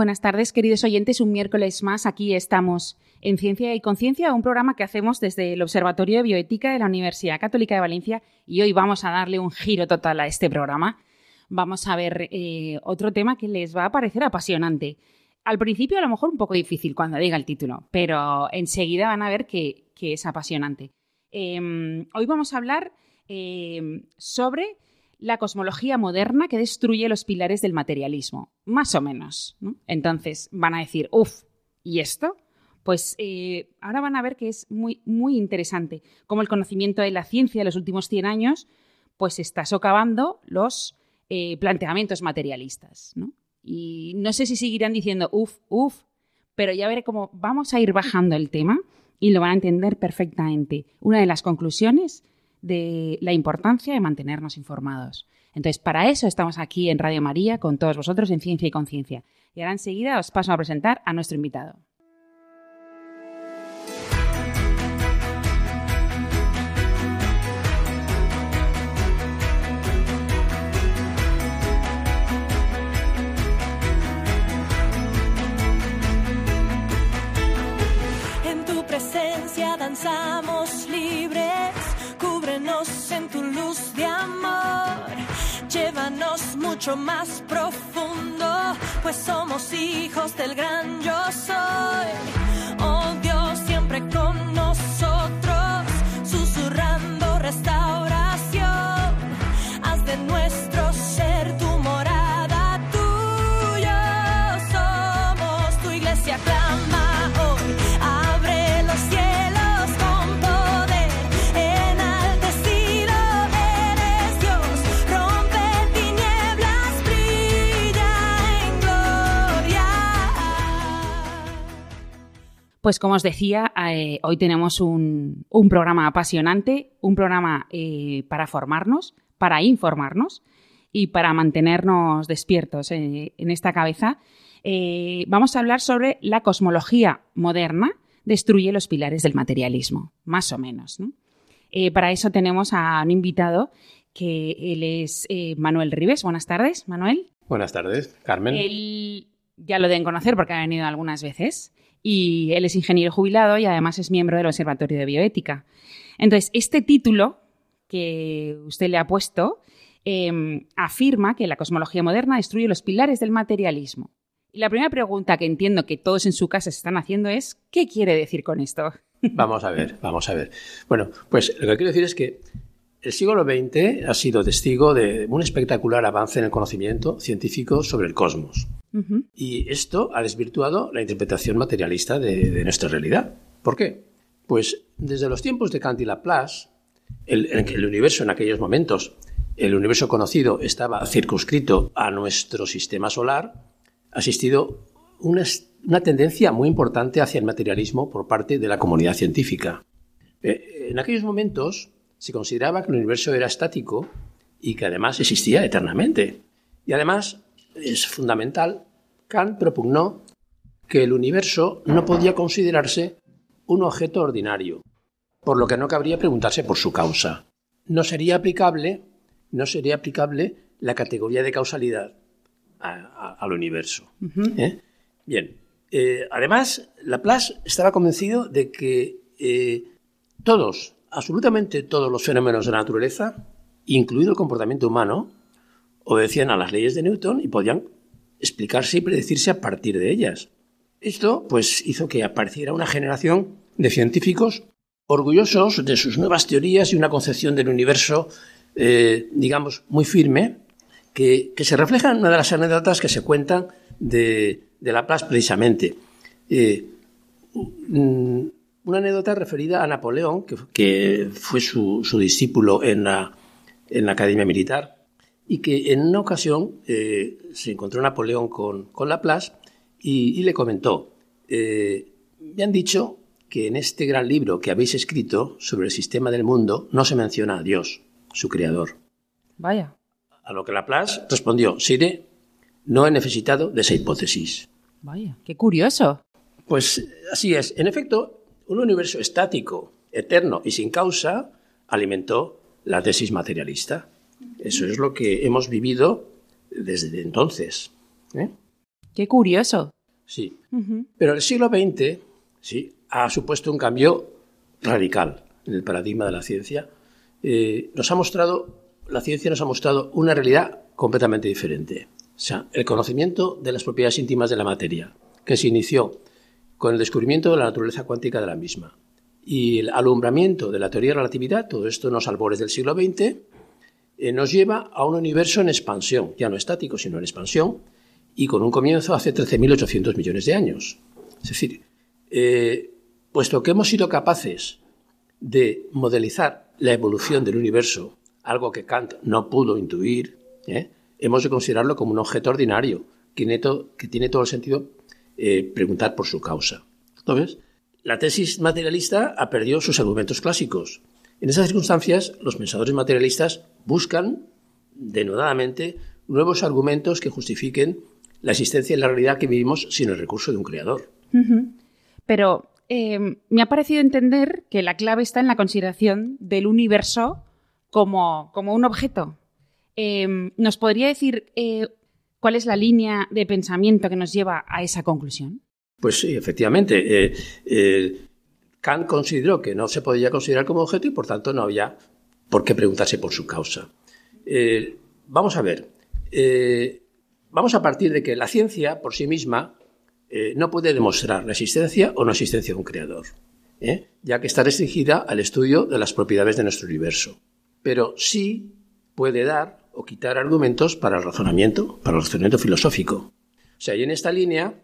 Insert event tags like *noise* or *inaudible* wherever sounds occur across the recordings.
Buenas tardes, queridos oyentes. Un miércoles más aquí estamos en Ciencia y Conciencia, un programa que hacemos desde el Observatorio de Bioética de la Universidad Católica de Valencia y hoy vamos a darle un giro total a este programa. Vamos a ver eh, otro tema que les va a parecer apasionante. Al principio a lo mejor un poco difícil cuando diga el título, pero enseguida van a ver que, es apasionante. Em, hoy vamos a hablar em, sobre la cosmología moderna que destruye los pilares del materialismo, más o menos. Entonces van a decir, uff, ¿y esto? Pues eh, ahora van a ver que es muy, muy interesante cómo el conocimiento de la ciencia de los últimos 100 años pues está socavando los eh, planteamientos materialistas. Y no sé si seguirán diciendo, uff, uff, pero ya veré cómo vamos a ir bajando el tema y lo van a entender perfectamente. Una de las conclusiones de la importancia de mantenernos informados. Entonces, para eso estamos aquí en Radio María con todos vosotros en Ciencia y Conciencia. Y ahora enseguida os paso a presentar a nuestro invitado. En tu presencia danzamos de amor. Llévanos mucho más profundo, pues somos hijos del gran yo soy. Oh Dios, siempre con Pues como os decía, eh, hoy tenemos un, programa apasionante, un programa eh, para formarnos, para informarnos y para mantenernos despiertos eh, en esta cabeza. vamos a hablar sobre la cosmología moderna destruye los pilares del materialismo, más o menos. para eso tenemos a un invitado que él es Manuel Rives. Buenas tardes, Manuel. Buenas tardes, Carmen. Él ya lo deben conocer porque ha venido algunas veces y él es ingeniero jubilado y además es miembro del Observatorio de Bioética. Entonces, este título que usted le ha puesto em, afirma que la cosmología moderna destruye los pilares del materialismo. Y la primera pregunta que entiendo que todos en su casa se están haciendo es, ¿qué quiere decir con esto? *laughs* Vamos a ver, vamos a ver. Bueno, pues lo que quiero decir es que el siglo XX ha sido testigo de un espectacular avance en el conocimiento científico sobre el cosmos. Y esto ha desvirtuado la interpretación materialista de, nuestra realidad. ¿Por qué? Pues desde los tiempos de Kant y Laplace, el, el universo en aquellos momentos, el universo conocido estaba circunscrito a nuestro sistema solar, ha existido una, tendencia muy importante hacia el materialismo por parte de la comunidad científica. Eh, en aquellos momentos se consideraba que el universo era estático y que además existía eternamente. Y además es fundamental, Kant propugnó que el universo no podía considerarse un objeto ordinario, por lo que no cabría preguntarse por su causa. No sería aplicable, no sería aplicable la categoría de causalidad al universo. ¿eh? Bien. Eh, además, Laplace estaba convencido de que eh, todos, absolutamente todos los fenómenos de la naturaleza, incluido el comportamiento humano, obedecían a las leyes de Newton y podían explicarse y predecirse a partir de ellas. Esto pues hizo que apareciera una generación de científicos orgullosos de sus nuevas teorías y una concepción del universo, eh, digamos, muy firme, que, se refleja en una de las anécdotas que se cuentan de, de Laplace precisamente. Eh, una anécdota referida a Napoleón, que, fue su, discípulo en la, en la Academia Militar, y que en una ocasión eh, se encontró Napoleón con, con Laplace y, le comentó, eh, me han dicho que en este gran libro que habéis escrito sobre el sistema del mundo no se menciona a Dios, su creador. Vaya. A lo que Laplace respondió, Sire, no he necesitado de esa hipótesis. Vaya, qué curioso. Pues así es. En efecto, un universo estático, eterno y sin causa alimentó la tesis materialista. Eso es lo que hemos vivido desde entonces. ¿eh? Qué curioso. Sí. Pero el siglo XX sí, ha supuesto un cambio radical en el paradigma de la ciencia. Eh, nos ha mostrado, la ciencia nos ha mostrado una realidad completamente diferente. O sea, el conocimiento de las propiedades íntimas de la materia, que se inició con el descubrimiento de la naturaleza cuántica de la misma. Y el alumbramiento de la teoría de relatividad, todo esto en los albores del siglo XX, eh, nos lleva a un universo en expansión, ya no estático, sino en expansión, y con un comienzo hace 13.800 millones de años. Es decir, eh, puesto que hemos sido capaces de modelizar la evolución del universo, algo que Kant no pudo intuir, ¿eh? hemos de considerarlo como un objeto ordinario, que tiene, todo el sentido preguntar por su causa. Entonces, la tesis materialista ha perdido sus argumentos clásicos. En esas circunstancias, los pensadores materialistas buscan denodadamente nuevos argumentos que justifiquen la existencia en la realidad que vivimos sin el recurso de un creador. Pero em, me ha parecido entender que la clave está en la consideración del universo como, un objeto. Em, ¿Nos podría decir eh, cuál es la línea de pensamiento que nos lleva a esa conclusión? Pues sí, efectivamente. Eh, eh, Kant consideró que no se podía considerar como objeto y por tanto no había por qué preguntarse por su causa. vamos a ver. vamos a partir de que la ciencia por sí misma eh, no puede demostrar la existencia o no existencia de un creador, ¿eh? ya que está restringida al estudio de las propiedades de nuestro universo. Pero sí puede dar o quitar argumentos para el razonamiento, para el razonamiento filosófico. O sea, y en esta línea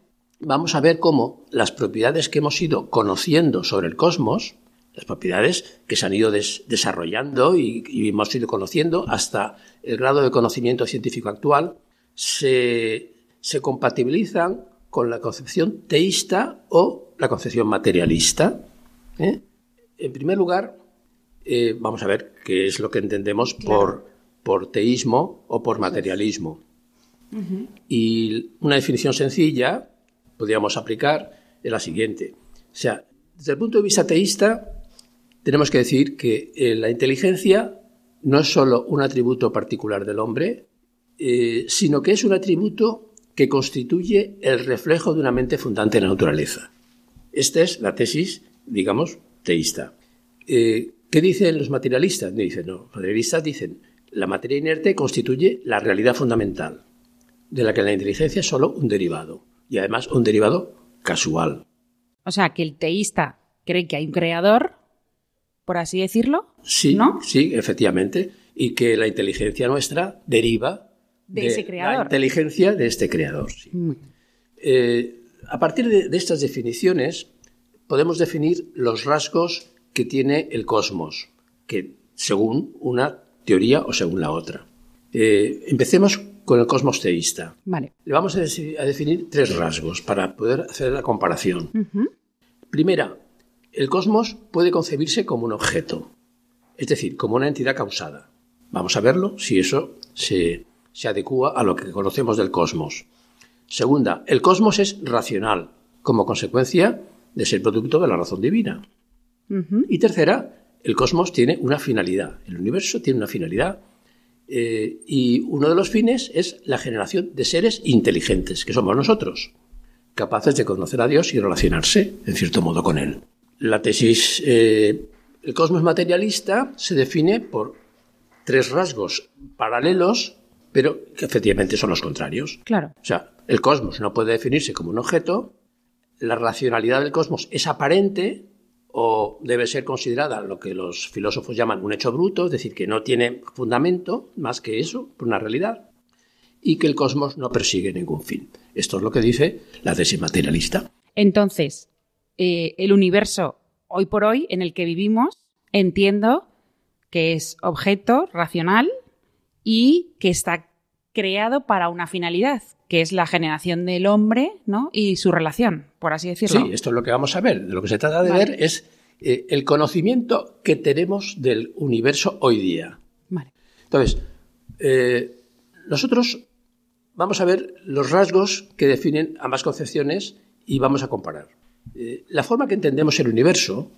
vamos a ver cómo las propiedades que hemos ido conociendo sobre el cosmos, las propiedades que se han ido desarrollando y, hemos ido conociendo hasta el grado de conocimiento científico actual, se, se compatibilizan con la concepción teísta o la concepción materialista. ¿eh? En primer lugar, eh, vamos a ver qué es lo que entendemos por, por teísmo o por materialismo. Y una definición sencilla, podríamos aplicar, la siguiente. O sea, desde el punto de vista teísta, tenemos que decir que eh, la inteligencia no es solo un atributo particular del hombre, sino que es un atributo que constituye el reflejo de una mente fundante en la naturaleza. Esta es la tesis, digamos, teísta. Eh, ¿Qué dicen los materialistas? Dicen, no, los materialistas dicen, la materia inerte constituye la realidad fundamental, de la que la inteligencia es solo un derivado, y además un derivado casual. O sea, que el teísta cree que hay un creador, por así decirlo. Sí, ¿no? sí, efectivamente, y que la inteligencia nuestra deriva de, ese creador. La inteligencia de este creador. Eh, a partir de, estas definiciones podemos definir los rasgos que tiene el cosmos, que según una teoría o según la otra. Eh, empecemos con el cosmos teísta. Vale. Le vamos a, definir tres rasgos para poder hacer la comparación. Primera, el cosmos puede concebirse como un objeto, es decir, como una entidad causada. Vamos a verlo si eso se, se adecua a lo que conocemos del cosmos. Segunda, el cosmos es racional, como consecuencia de ser producto de la razón divina. Y tercera, el cosmos tiene una finalidad, el universo tiene una finalidad eh, y uno de los fines es la generación de seres inteligentes, que somos nosotros, capaces de conocer a Dios y relacionarse, en cierto modo, con Él. La tesis, eh, el cosmos materialista se define por tres rasgos paralelos pero que efectivamente son los contrarios. Claro. O sea, el cosmos no puede definirse como un objeto, la racionalidad del cosmos es aparente o debe ser considerada lo que los filósofos llaman un hecho bruto, es decir, que no tiene fundamento más que eso, una realidad, y que el cosmos no persigue ningún fin. Esto es lo que dice la tesis materialista. Entonces, eh, el universo hoy por hoy en el que vivimos, entiendo que es objeto racional y que está creado para una finalidad, que es la generación del hombre ¿no? y su relación, por así decirlo. Sí, esto es lo que vamos a ver. De lo que se trata de ver es eh, el conocimiento que tenemos del universo hoy día. Vale. Entonces, eh, nosotros vamos a ver los rasgos que definen ambas concepciones y vamos a comparar. Eh, la forma que entendemos el universo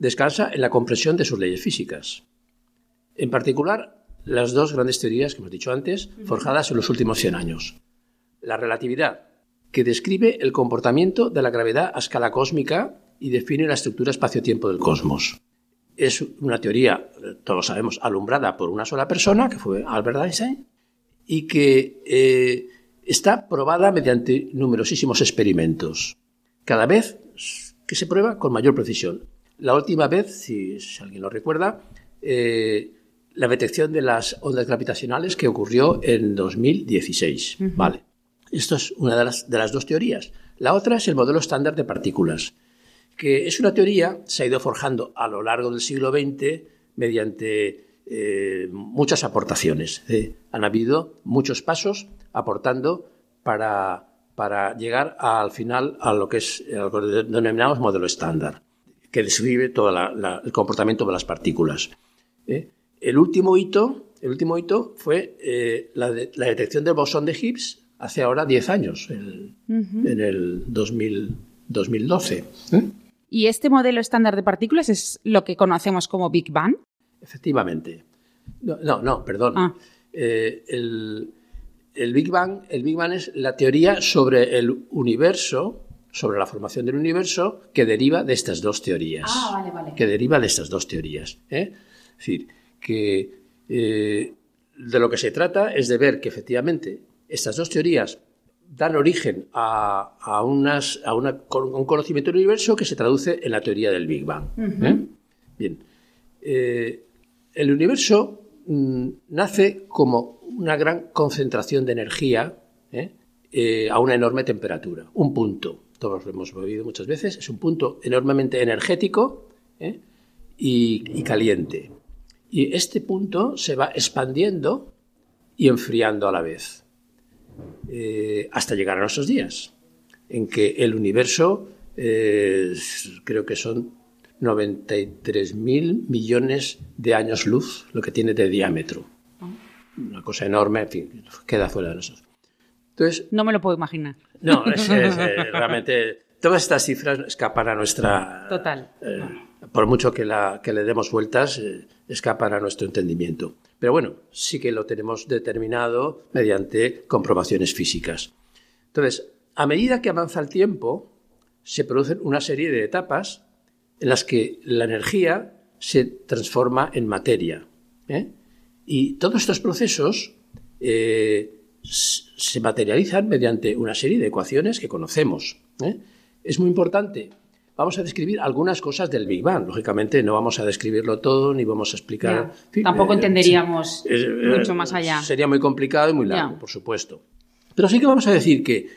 descansa en la comprensión de sus leyes físicas. En particular, las dos grandes teorías que hemos dicho antes, forjadas en los últimos 100 años. La relatividad, que describe el comportamiento de la gravedad a escala cósmica y define la estructura espacio-tiempo del cosmos. Es una teoría, todos sabemos, alumbrada por una sola persona, que fue Albert Einstein, y que eh, está probada mediante numerosísimos experimentos. Cada vez que se prueba con mayor precisión. La última vez, si, alguien lo recuerda, eh, la detección de las ondas gravitacionales que ocurrió en 2016. Vale. Esto es una de las, de las dos teorías. La otra es el modelo estándar de partículas, que es una teoría, se ha ido forjando a lo largo del siglo XX mediante eh, muchas aportaciones. Eh, han habido muchos pasos aportando para, para llegar al final a lo que es lo que denominamos modelo estándar, que describe todo el comportamiento de las partículas. Eh, el último hito, el último hito fue la, la, detección del bosón de Higgs hace ahora 10 años, en el 2012. ¿Y este modelo estándar de partículas es lo que conocemos como Big Bang? Efectivamente. No, no, perdón. Ah. Eh, el, Big Bang, el Big Bang es la teoría sobre el universo, sobre la formación del universo, que deriva de estas dos teorías. Ah, vale, vale. Que deriva de estas dos teorías. ¿eh? Es decir, que eh, de lo que se trata es de ver que efectivamente estas dos teorías dan origen a, unas, a un conocimiento del universo que se traduce en la teoría del Big Bang. Bien el universo mm, nace como una gran concentración de energía ¿eh? Eh, a una enorme temperatura, un punto. Todos lo hemos oído muchas veces, es un punto enormemente energético ¿eh? y, caliente. Y este punto se va expandiendo y enfriando a la vez, hasta llegar a nuestros días, en que el universo, creo que son 93.000 millones de años luz, lo que tiene de diámetro. Una cosa enorme, en fin, queda fuera de nosotros. Entonces, no me lo puedo imaginar. No, es, eh, *laughs* realmente todas estas cifras escapan a nuestra... Total. Eh, por mucho que, la, que, le demos vueltas, eh, escapan a nuestro entendimiento. Pero bueno, sí que lo tenemos determinado mediante comprobaciones físicas. Entonces, a medida que avanza el tiempo, se producen una serie de etapas en las que la energía se transforma en materia. ¿eh? Y todos estos procesos eh, se materializan mediante una serie de ecuaciones que conocemos. Es muy importante. Vamos a describir algunas cosas del Big Bang. Lógicamente no vamos a describirlo todo ni vamos a explicar. Tampoco entenderíamos mucho más allá. Sería muy complicado y muy largo, por supuesto. Pero sí que vamos a decir que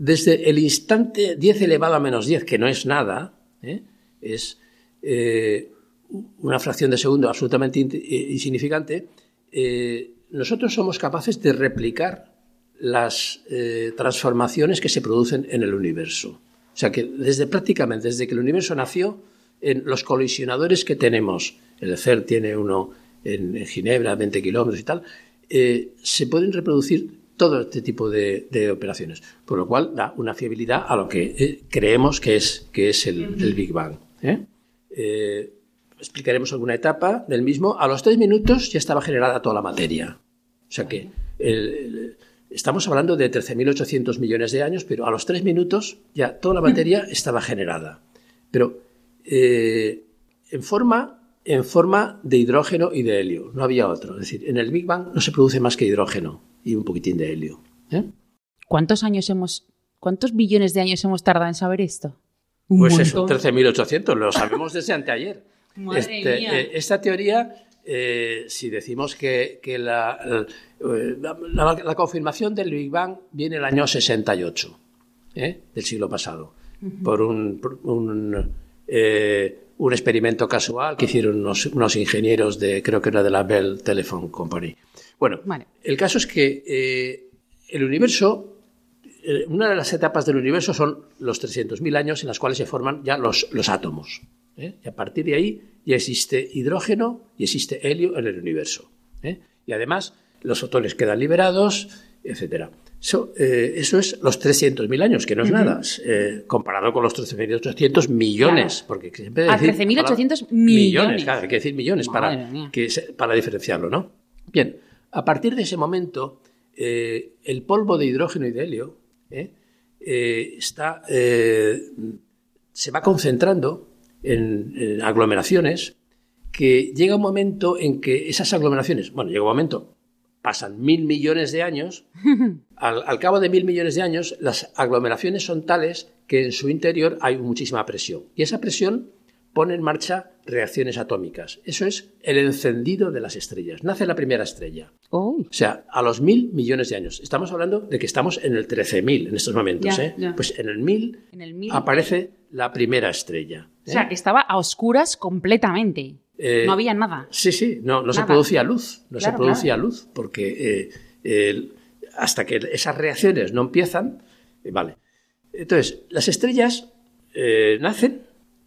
desde el instante 10 elevado a menos 10, que no es nada, ¿eh? es eh, una fracción de segundo absolutamente eh, insignificante, nosotros somos capaces de replicar las transformaciones que se producen en el universo. O sea que desde prácticamente desde que el universo nació, en los colisionadores que tenemos, el CER tiene uno en, Ginebra, 20 kilómetros y tal, se pueden reproducir todo este tipo de, operaciones, por lo cual da una fiabilidad a lo que eh, creemos que es, que es el, Big Bang. ¿eh? Eh, explicaremos alguna etapa del mismo. A los tres minutos ya estaba generada toda la materia. O sea que estamos hablando de 13.800 millones de años, pero a los tres minutos ya toda la materia *laughs* estaba generada. Pero en forma en forma de hidrógeno y de helio, no había otro. Es decir, en el Big Bang no se produce más que hidrógeno y un poquitín de helio. ¿eh? ¿Cuántos años hemos, cuántos billones de años hemos tardado en saber esto? pues eso, 13.800, lo sabemos desde anteayer. *laughs* este, eh, esta teoría, eh, si decimos que, la, la, confirmación del Big Bang viene el año 68 del siglo pasado, por un, un eh, un experimento casual que hicieron unos, ingenieros de, creo que era de la Bell Telephone Company. Bueno, el caso es que eh, el universo, eh, una de las etapas del universo son los 300.000 años en las cuales se forman ya los, los átomos. Y a partir de ahí ya existe hidrógeno y existe helio en el universo. Y además los fotones quedan liberados, etcétera. Eso, eh, eso es los 300.000 años, que no es nada, eh, comparado con los 13.800 millones. Porque siempre a 13.800 millones. Claro, hay que decir millones para, que, para diferenciarlo, ¿no? Bien, a partir de ese momento, eh, el polvo de hidrógeno y de helio está, se va concentrando en aglomeraciones que llega un momento en que esas aglomeraciones, bueno, llega un momento, pasan mil millones de años, *laughs* al, cabo de mil millones de años las aglomeraciones son tales que en su interior hay muchísima presión. Y esa presión pone en marcha reacciones atómicas. Eso es el encendido de las estrellas. Nace la primera estrella. Oh. O sea, a los mil millones de años. Estamos hablando de que estamos en el 13.000 en estos momentos. ¿eh? Pues en el, mil aparece la primera estrella. O sea, que estaba a oscuras completamente. Eh, no había nada. Sí, sí, no, no se producía luz, no se producía luz, porque eh, hasta que esas reacciones no empiezan, eh, vale. Entonces, las estrellas nacen,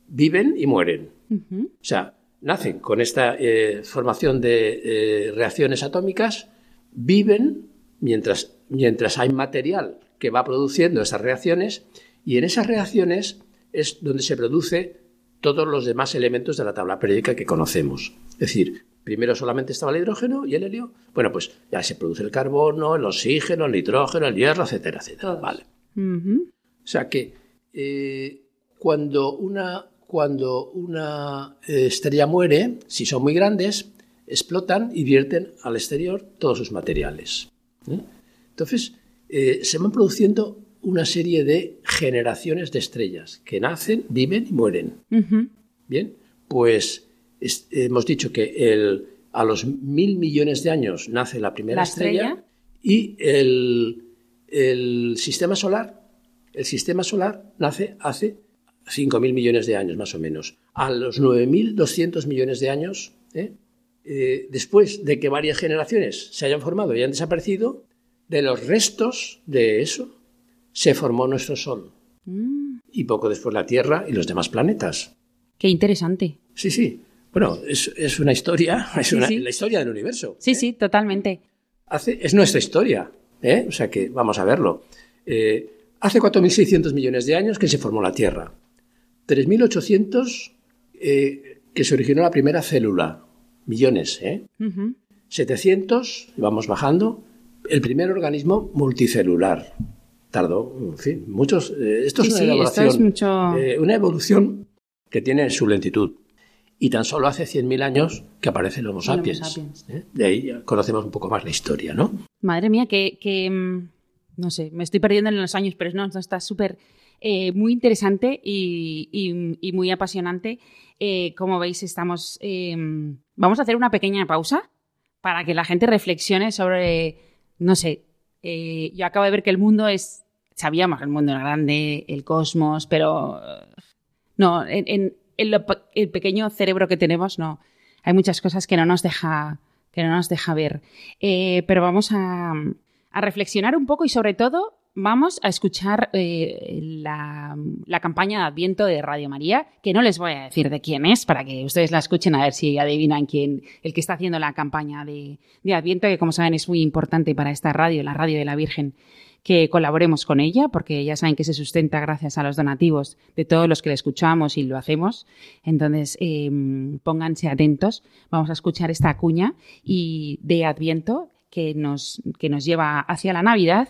viven y mueren. O sea, nacen con esta formación de reacciones atómicas, viven mientras, mientras hay material que va produciendo esas reacciones, y en esas reacciones es donde se produce todos los demás elementos de la tabla periódica que conocemos. Es decir, primero solamente estaba el hidrógeno y el helio. Bueno, pues ya se produce el carbono, el oxígeno, el nitrógeno, el hierro, etcétera, etcétera. Vale. O sea que eh, cuando una, cuando una eh, estrella muere, si son muy grandes, explotan y vierten al exterior todos sus materiales. ¿eh? Entonces, se van produciendo una serie de generaciones de estrellas que nacen, viven y mueren. Bien, pues hemos dicho que el, a los mil millones de años nace la primera estrella? y el, el, sistema solar, el sistema solar nace hace mil millones de años más o menos. A los 9.200 millones de años, ¿eh? Eh, después de que varias generaciones se hayan formado y hayan desaparecido, de los restos de eso se formó nuestro Sol. Mm. Y poco después la Tierra y los demás planetas. Qué interesante. Sí, sí. Bueno, es, una historia, *laughs* es la historia del universo. Sí, ¿eh? sí, totalmente. Hace, es nuestra historia, ¿eh? o sea que vamos a verlo. Hace 4.600 millones de años que se formó la Tierra. 3.800 que se originó la primera célula. Millones, ¿eh? 700, vamos bajando, el primer organismo multicelular tardó, en fin, muchos. Eh, esto es una eh, una evolución que tiene su lentitud. Y tan solo hace 100.000 años que aparece el Homo sapiens. ¿eh? De ahí conocemos un poco más la historia, ¿no? Madre mía, que, mm, no sé, me estoy perdiendo en los años, pero no, está súper muy interesante y, muy apasionante. como veis, estamos. vamos a hacer una pequeña pausa para que la gente reflexione sobre, no sé, yo acabo de ver que el mundo es sabíamos que el mundo era grande, el cosmos, pero no, en, el pequeño cerebro que tenemos, no. Hay muchas cosas que no nos deja, que no nos deja ver. Eh, pero vamos a, reflexionar un poco y sobre todo vamos a escuchar eh, la, campaña de Adviento de Radio María, que no les voy a decir de quién es, para que ustedes la escuchen a ver si adivinan quién, el que está haciendo la campaña de, de Adviento, que como saben es muy importante para esta radio, la radio de la Virgen que colaboremos con ella, porque ya saben que se sustenta gracias a los donativos de todos los que le escuchamos y lo hacemos. Entonces, em, pónganse atentos. Vamos a escuchar esta cuña y de Adviento que nos, que nos lleva hacia la Navidad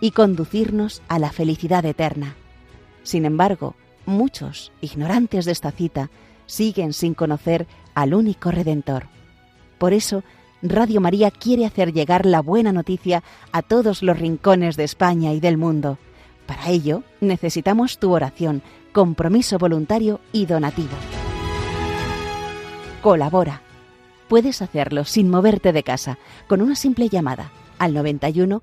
y conducirnos a la felicidad eterna. Sin embargo, muchos, ignorantes de esta cita, siguen sin conocer al único Redentor. Por eso, Radio María quiere hacer llegar la buena noticia a todos los rincones de España y del mundo. Para ello, necesitamos tu oración, compromiso voluntario y donativo. Colabora. Puedes hacerlo sin moverte de casa, con una simple llamada al 91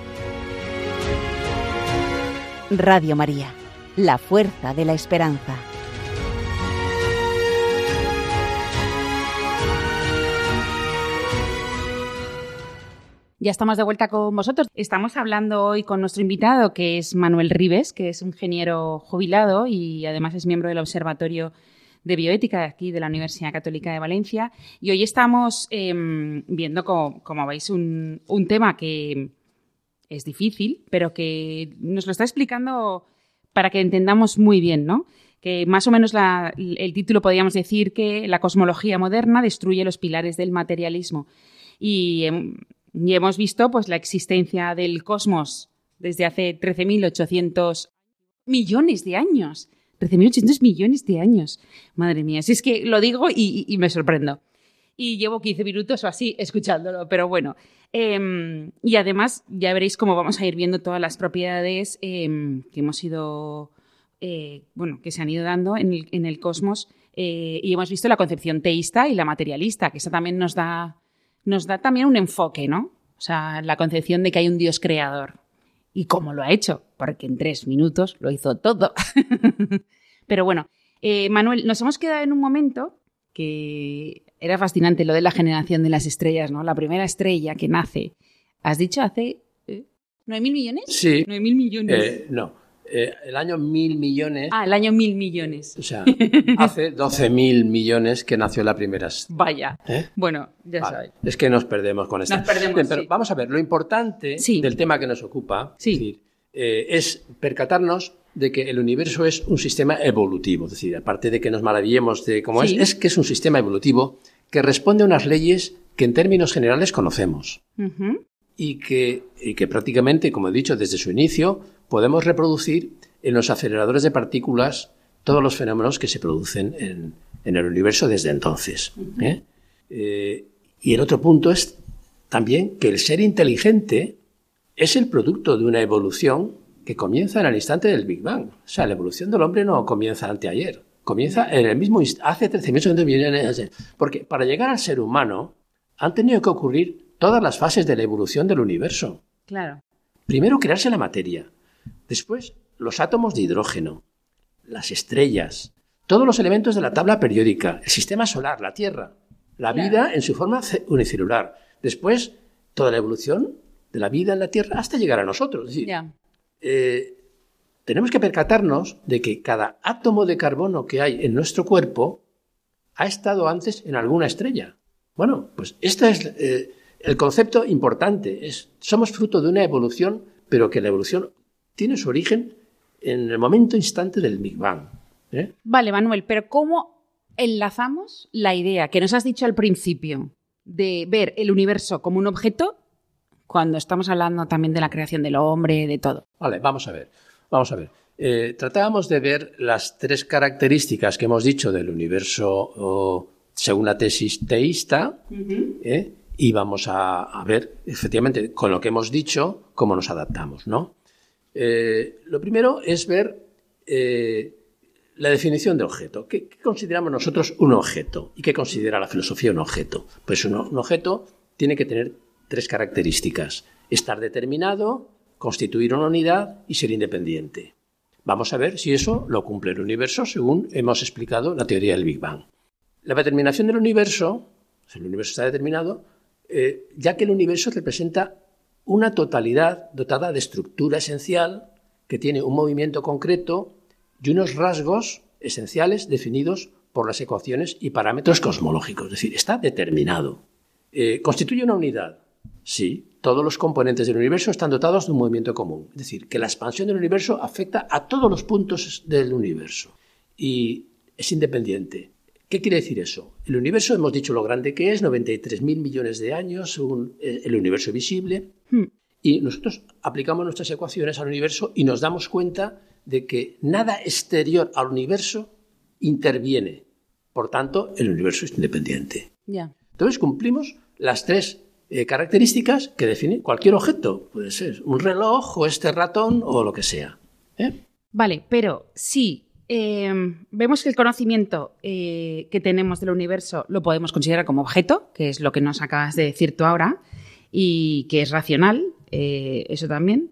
Radio María, la fuerza de la esperanza. Ya estamos de vuelta con vosotros. Estamos hablando hoy con nuestro invitado, que es Manuel Ribes, que es un ingeniero jubilado y además es miembro del Observatorio de Bioética aquí de la Universidad Católica de Valencia. Y hoy estamos em, viendo, como, veis, un, tema que es difícil, pero que nos lo está explicando para que entendamos muy bien, ¿no? Que más o menos el título podríamos decir que la cosmología moderna destruye los pilares del materialismo. Y em, hemos visto pues, la existencia del cosmos desde hace 13.800 millones de años. 13.800 millones de años. Madre mía, si es que lo digo y, me sorprendo. Y llevo 15 minutos o así escuchándolo, pero bueno. Em, y además ya veréis cómo vamos a ir viendo todas las propiedades em, que hemos ido, eh, bueno, que se han ido dando en el, en el cosmos. Eh, y hemos visto la concepción teísta y la materialista, que eso también nos da nos da también un enfoque, ¿no? O sea, la concepción de que hay un Dios creador. ¿Y cómo lo ha hecho? Porque en tres minutos lo hizo todo. *laughs* Pero bueno, eh, Manuel, nos hemos quedado en un momento que era fascinante lo de la generación de las estrellas, ¿no? La primera estrella que nace. ¿Has dicho hace eh, nueve mil millones? Sí. ¿Nueve mil millones? Eh, no, eh, el año mil millones. Ah, el año mil millones. O sea, hace 12 mil millones que nació la primera. Vaya. ¿Eh? Bueno, ya sabéis. Es que nos perdemos con esto. Nos perdemos. pero vamos a ver, lo importante del tema que nos ocupa eh, es, percatarnos de que el universo es un sistema evolutivo. Es decir, aparte de que nos maravillemos de cómo es, es que es un sistema evolutivo que responde a unas leyes que en términos generales conocemos. y, que, y que prácticamente, como he dicho desde su inicio, podemos reproducir en los aceleradores de partículas todos los fenómenos que se producen en, el universo desde entonces. ¿eh? Eh, y el otro punto es también que el ser inteligente es el producto de una evolución que comienza en el instante del Big Bang. O sea, la evolución del hombre no comienza anteayer, comienza en el mismo hace 13.000 millones de años. Porque para llegar al ser humano han tenido que ocurrir todas las fases de la evolución del universo. Claro. Primero crearse la materia, Después, los átomos de hidrógeno, las estrellas, todos los elementos de la tabla periódica, el sistema solar, la Tierra, la vida en su forma unicelular. Después, toda la evolución de la vida en la Tierra hasta llegar a nosotros. Eh, tenemos que percatarnos de que cada átomo de carbono que hay en nuestro cuerpo ha estado antes en alguna estrella. Bueno, pues este es eh, el concepto importante. Es, somos fruto de una evolución, pero que la evolución tiene su origen en el momento instante del Big Bang. ¿eh? Vale, Manuel, pero ¿cómo enlazamos la idea que nos has dicho al principio de ver el universo como un objeto cuando estamos hablando también de la creación del hombre, de todo? Vale, vamos a ver. Vamos a ver. Eh, tratábamos de ver las tres características que hemos dicho del universo según la tesis teísta, ¿eh? y vamos a, a, ver, efectivamente, con lo que hemos dicho, cómo nos adaptamos, ¿no? Eh, lo primero es ver eh, la definición de objeto. ¿Qué, consideramos nosotros un objeto? ¿Y qué considera la filosofía un objeto? Pues un, objeto tiene que tener tres características. Estar determinado, constituir una unidad y ser independiente. Vamos a ver si eso lo cumple el universo según hemos explicado la teoría del Big Bang. La determinación del universo, si el universo está determinado, eh, ya que el universo representa una totalidad dotada de estructura esencial que tiene un movimiento concreto y unos rasgos esenciales definidos por las ecuaciones y parámetros cosmológicos, es decir, está determinado. Eh, ¿Constituye una unidad? Sí, todos los componentes del universo están dotados de un movimiento común, es decir, que la expansión del universo afecta a todos los puntos del universo y es independiente. ¿Qué quiere decir eso? El universo, hemos dicho lo grande que es, 93.000 millones de años, según eh, el universo visible, hmm. y nosotros aplicamos nuestras ecuaciones al universo y nos damos cuenta de que nada exterior al universo interviene. Por tanto, el universo es independiente. Entonces cumplimos las tres eh, características que define cualquier objeto. Puede ser un reloj o este ratón o lo que sea. ¿eh? Vale, pero si em, vemos que el conocimiento eh, que tenemos del universo lo podemos considerar como objeto, que es lo que nos acabas de decir tú ahora, y que es racional, eso también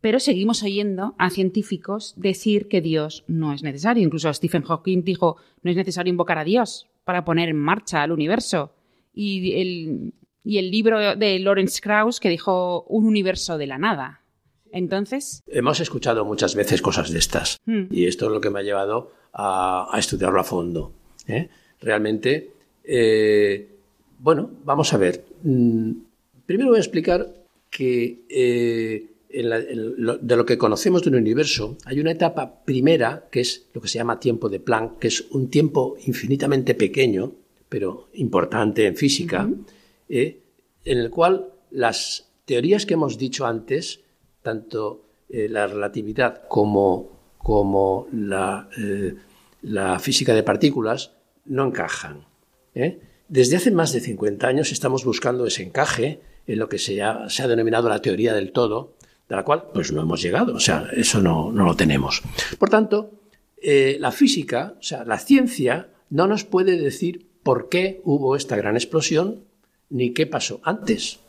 pero seguimos oyendo a científicos decir que Dios no es necesario. Incluso Stephen Hawking dijo, no es necesario invocar a Dios para poner en marcha al universo. Y el, y el libro de Lawrence Krauss que dijo un universo de la nada. Entonces. Hemos escuchado muchas veces cosas de estas. Hmm. Y esto es lo que me ha llevado a, estudiarlo a fondo. ¿eh? Realmente, eh, bueno, vamos a ver. Mm, primero voy a explicar que eh, de lo que conocemos de un universo, hay una etapa primera, que es lo que se llama tiempo de Planck, que es un tiempo infinitamente pequeño, pero importante en física, eh, en el cual las teorías que hemos dicho antes, tanto eh, la relatividad como, como la, eh, la, física de partículas, no encajan. Desde hace más de 50 años estamos buscando ese encaje en lo que se ha, denominado la teoría del todo, de la cual pues no hemos llegado, o sea, eso no, lo tenemos. Por tanto, la física, o sea, la ciencia, no nos puede decir por qué hubo esta gran explosión ni qué pasó antes.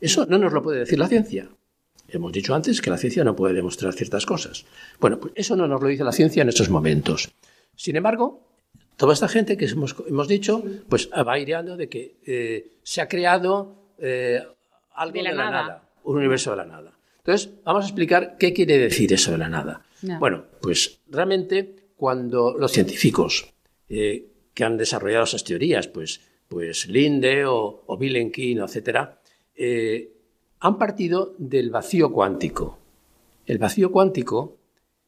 Eso no nos lo puede decir la ciencia. Hemos dicho antes que la ciencia no puede demostrar ciertas cosas. Bueno, pues eso no nos lo dice la ciencia en estos momentos. Sin embargo, toda esta gente que hemos, hemos dicho, pues va aireando de que eh, se ha creado eh, algo de la, nada, un universo de la nada. Entonces, vamos a explicar qué quiere decir eso de la nada. Bueno, pues realmente cuando los científicos eh, que han desarrollado esas teorías, pues, pues Linde o, o etcétera, eh, han partido del vacío cuántico. El vacío cuántico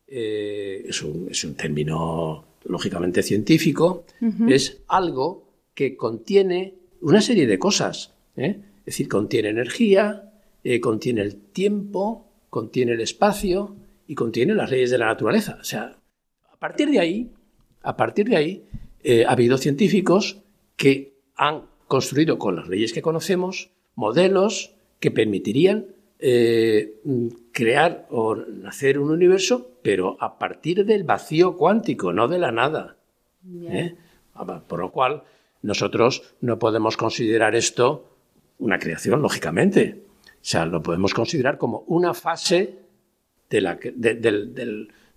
eh, es, un, término lógicamente científico, es algo que contiene una serie de cosas. Es decir, contiene energía, eh, contiene el tiempo, contiene el espacio y contiene las leyes de la naturaleza. O sea, a partir de ahí, a partir de ahí, eh, ha habido científicos que han construido con las leyes que conocemos modelos que permitirían eh, crear o nacer un universo, pero a partir del vacío cuántico, no de la nada. Por lo cual, nosotros no podemos considerar esto una creación, lógicamente. O sea, lo podemos considerar como una fase del,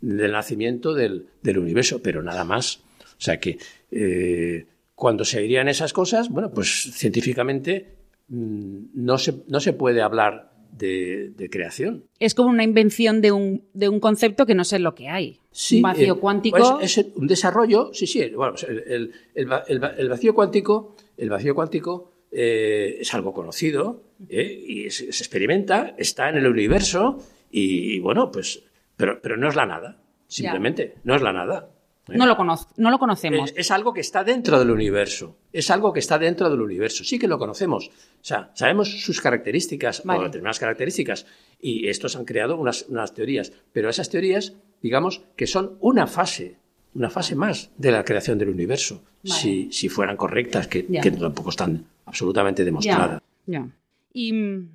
nacimiento del, universo, pero nada más. O sea que eh, cuando se dirían esas cosas, bueno, pues científicamente mm, no se, no se puede hablar de, creación. Es como una invención de un, de un concepto que no sé lo que hay. Sí, un vacío eh, cuántico. Pues es un desarrollo, sí, sí. Bueno, pues el, el, vacío cuántico, el vacío cuántico eh, es algo conocido ¿eh? y se, experimenta, está en el universo y, bueno, pues, pero, pero no es la nada, simplemente, no es la nada. ¿Eh? No, lo no lo conocemos. Es, algo que está dentro del universo. Es algo que está dentro del universo. Sí que lo conocemos. O sea, sabemos sus características o determinadas características. Y estos han creado unas, teorías. Pero esas teorías, digamos, que son una fase, una fase más de la creación del universo. Si, si, fueran correctas, que, que tampoco están absolutamente demostrada. Ya, Y mm,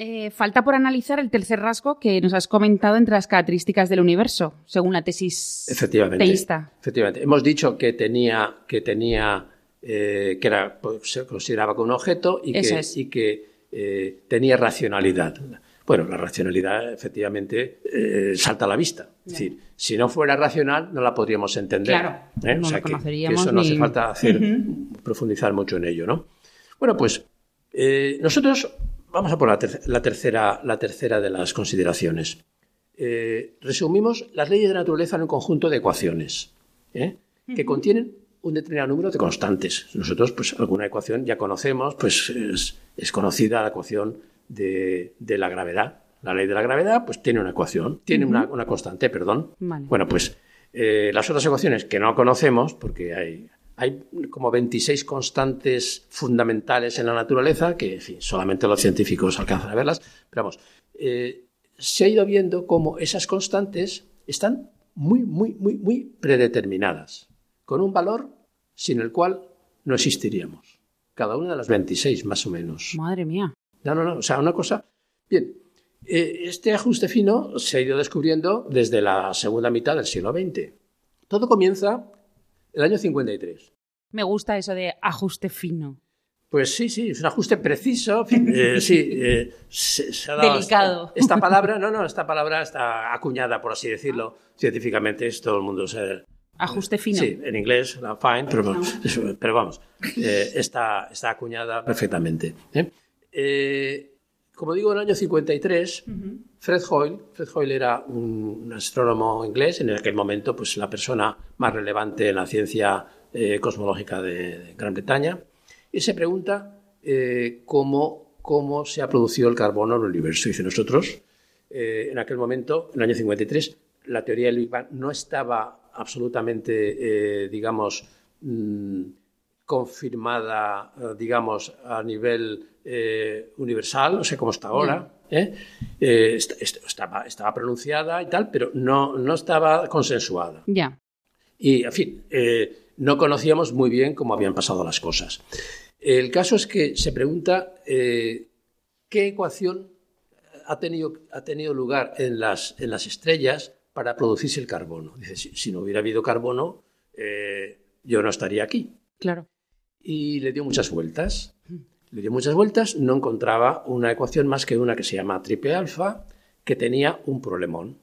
eh, falta por analizar el tercer rasgo que nos has comentado entre las características del universo, según la tesis efectivamente, teísta. Efectivamente. Hemos dicho que tenía, que tenía, eh, que era, pues, se consideraba como un objeto y que, y que eh, tenía racionalidad. Bueno, la racionalidad efectivamente salta a la vista. Es decir, si no fuera racional no la podríamos entender. Claro, no o conoceríamos eso no hace falta hacer, profundizar mucho en ello, ¿no? Bueno, pues nosotros vamos a por la, tercera, la tercera de las consideraciones. Eh, resumimos las leyes de la naturaleza en un conjunto de ecuaciones ¿eh? que contienen un determinado número de constantes. Nosotros, pues, alguna ecuación ya conocemos, pues es, conocida la ecuación de, la gravedad. La ley de la gravedad, pues tiene una ecuación, tiene una, constante, perdón. Bueno, pues eh, las otras ecuaciones que no conocemos, porque hay, hay como 26 constantes fundamentales en la naturaleza, que en fin, solamente los científicos alcanzan a verlas, pero vamos, eh, se ha ido viendo cómo esas constantes están muy, muy, muy, muy predeterminadas, con un valor sin el cual no existiríamos. Cada una de las 26, más o menos. Madre mía. No, no, no. O sea, una cosa. Bien, eh, este ajuste fino se ha ido descubriendo desde la segunda mitad del siglo XX. Todo comienza el año 53. Me gusta eso de ajuste fino. Pues sí, sí, es un ajuste preciso. Eh, sí, *laughs* eh, Delicado. Esta, palabra, no, no, esta palabra está acuñada, por así decirlo, científicamente, es todo el mundo sabe. Ajuste fino. Sí, en inglés, fine, pero, *laughs* pero vamos, eh, está, está, acuñada perfectamente. Como digo, en el año 53, Fred Hoyle, Fred Hoyle era un, astrónomo inglés, en aquel momento, pues la persona más relevante en la ciencia cosmológica de Gran Bretaña y se pregunta eh, cómo, cómo, se ha producido el carbono en el universo. Dice, nosotros, eh, en aquel momento, en el año 53, la teoría del Big Bang no estaba absolutamente, eh, digamos, mm, confirmada, digamos, a nivel universal, no sé cómo está ahora. estaba, estaba, pronunciada y tal, pero no, no estaba consensuada. Ya. Y, en fin, no conocíamos muy bien cómo habían pasado las cosas. El caso es que se pregunta eh, qué ecuación ha tenido, ha tenido lugar en las, en las, estrellas para producirse el carbono. Dice, si, no hubiera habido carbono, eh, yo no estaría aquí. Claro. Y le dio muchas vueltas. Le dio muchas vueltas, no encontraba una ecuación más que una que se llama triple alfa, que tenía un problemón.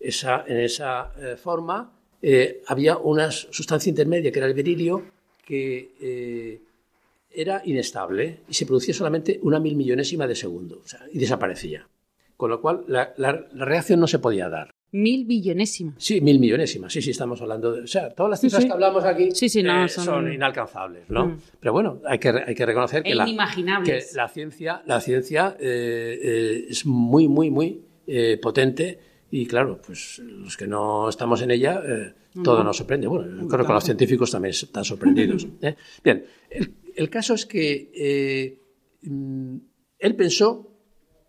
Esa, en esa eh, forma eh, había una sustancia intermedia que era el berilio que eh, era inestable y se producía solamente una mil millonésima de segundo y desaparecía. Con lo cual la, reacción no se podía dar. Mil billonésima. Sí, mil millonésima. Sí, sí, estamos hablando de. O sea, todas las cifras que hablamos aquí eh, son... inalcanzables, ¿no? Mm. Pero bueno, hay que, hay que reconocer que, la, que la ciencia, la ciencia es muy, muy, muy potente y claro, pues los que no estamos en ella, eh, todo nos sorprende. Bueno, creo que los científicos también están sorprendidos. *laughs* ¿eh? Bien, el, caso es que eh, mm, él pensó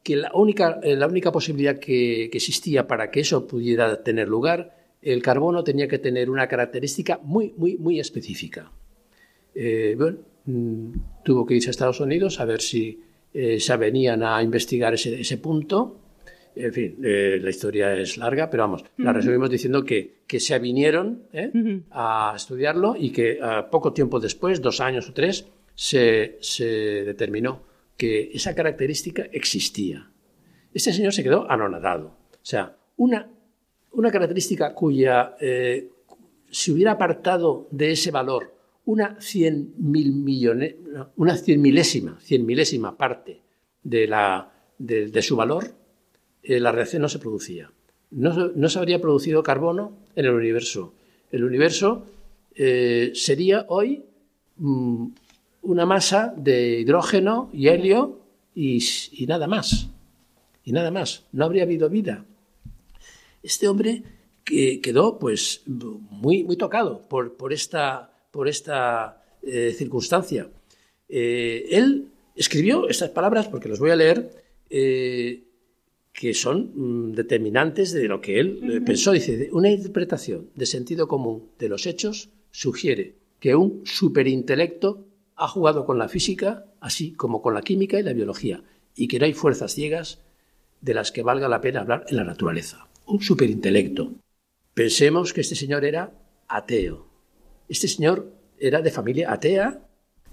que la única, la única posibilidad que, existía para que eso pudiera tener lugar, el carbono tenía que tener una característica muy, muy, muy específica. bueno, mm, tuvo que irse a Estados Unidos a ver si se venían a investigar ese, ese punto en fin, eh, la historia es larga, pero vamos, la resumimos diciendo que, que se vinieron ¿eh? a estudiarlo y que poco tiempo después, dos años o tres, se, determinó que esa característica existía. Este señor se quedó anonadado. O sea, una, una característica cuya, eh, si hubiera apartado de ese valor una cien mil millones, una cien milésima, cien milésima parte de, la, de su valor, eh, la reacción no se producía. No, se habría producido carbono en el universo. El universo eh, sería hoy mm, una masa de hidrógeno y helio y, nada más. Y nada más. No habría habido vida. Este hombre que quedó pues muy, muy tocado por, por esta, por esta eh, circunstancia. él escribió estas palabras, porque los voy a leer, que son mm, determinantes de lo que él eh, pensó. Dice, una interpretación de sentido común de los hechos sugiere que un superintelecto ha jugado con la física, así como con la química y la biología, y que no hay fuerzas ciegas de las que valga la pena hablar en la naturaleza. Un superintelecto. Pensemos que este señor era ateo. Este señor era de familia atea,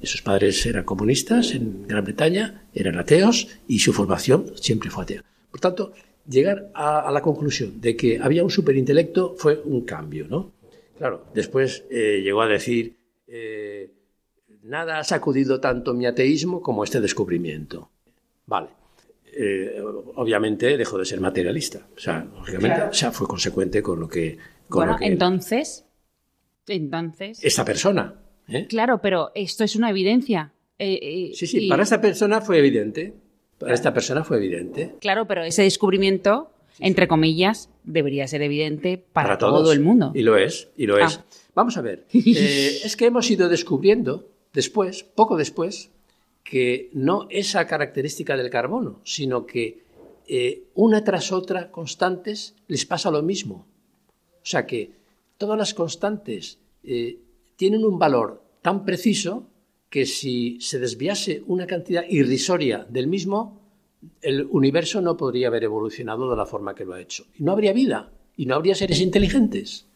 sus padres eran comunistas en Gran Bretaña, eran ateos, y su formación siempre fue atea. Por tanto, llegar a, la conclusión de que había un superintelecto fue un cambio, ¿no? Claro, después eh, llegó a decir, eh, nada ha sacudido tanto mi ateísmo como este descubrimiento. Vale. Eh, obviamente dejó de ser materialista. O sea, lógicamente, o sea, fue consecuente con lo que... bueno, entonces... Entonces. esta persona. ¿eh? Claro, pero esto es una evidencia. Eh, Sí, sí, y- para esta persona fue evidente. Para esta persona fue evidente. Claro, pero ese descubrimiento, entre comillas, debería ser evidente para, todo todos. el mundo. Y lo es, y lo es. Ah. Vamos a ver. *laughs* es que hemos ido descubriendo después, poco después, que no esa característica del carbono, sino que eh, una tras otra constantes les pasa lo mismo. O sea que todas las constantes eh, tienen un valor tan preciso que si se desviase una cantidad irrisoria del mismo, el universo no podría haber evolucionado de la forma que lo ha hecho. Y no habría vida, y no habría seres inteligentes.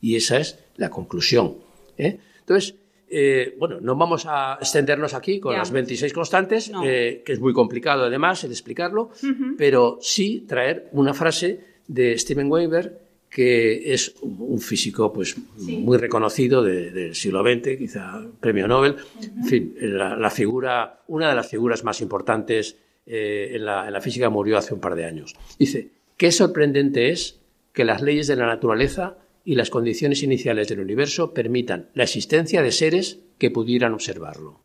Y esa es la conclusión. ¿eh? Entonces, eh, bueno, no vamos a extendernos aquí con las 26 constantes, No. eh, que es muy complicado además el explicarlo, pero sí traer una frase de Steven Weber, que es un físico pues, muy reconocido de- del siglo XX, quizá premio Nobel, en fin, la, la figura, una de las figuras más importantes eh, en, la, en la física murió hace un par de años. Dice, qué sorprendente es que las leyes de la naturaleza y las condiciones iniciales del universo permitan la existencia de seres que pudieran observarlo.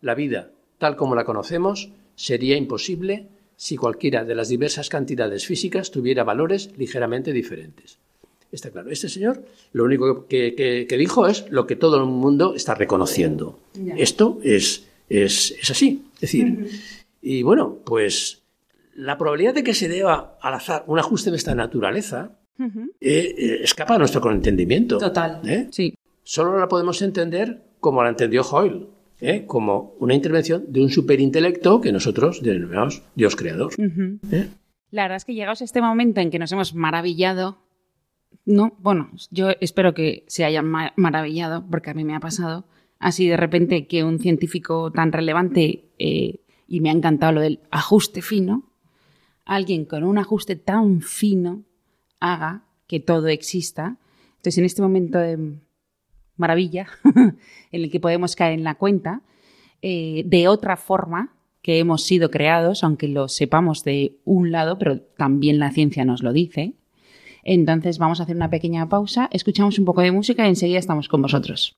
La vida, tal como la conocemos, sería imposible si cualquiera de las diversas cantidades físicas tuviera valores ligeramente diferentes. Está claro. Este señor lo único que, que- que dijo es lo que todo el mundo está reconociendo. Esto es, es, es así. Es decir, y bueno, pues la probabilidad de que se deba al azar un ajuste de esta naturaleza eh, eh, escapa a nuestro entendimiento. Total. ¿eh? Sí. Solo la podemos entender como la entendió Hoyle, ¿eh? como una intervención de un superintelecto que nosotros denominamos Dios creador. ¿eh? La verdad es que llegados a este momento en que nos hemos maravillado, no, bueno, yo espero que se hayan ma- maravillado, porque a mí me ha pasado, así de repente que un científico tan relevante, eh, y me ha encantado lo del ajuste fino, alguien con un ajuste tan fino haga que todo exista. Entonces, en este momento de maravilla, *laughs* en el que podemos caer en la cuenta, eh, de otra forma que hemos sido creados, aunque lo sepamos de un lado, pero también la ciencia nos lo dice. Entonces vamos a hacer una pequeña pausa, escuchamos un poco de música y enseguida estamos con vosotros.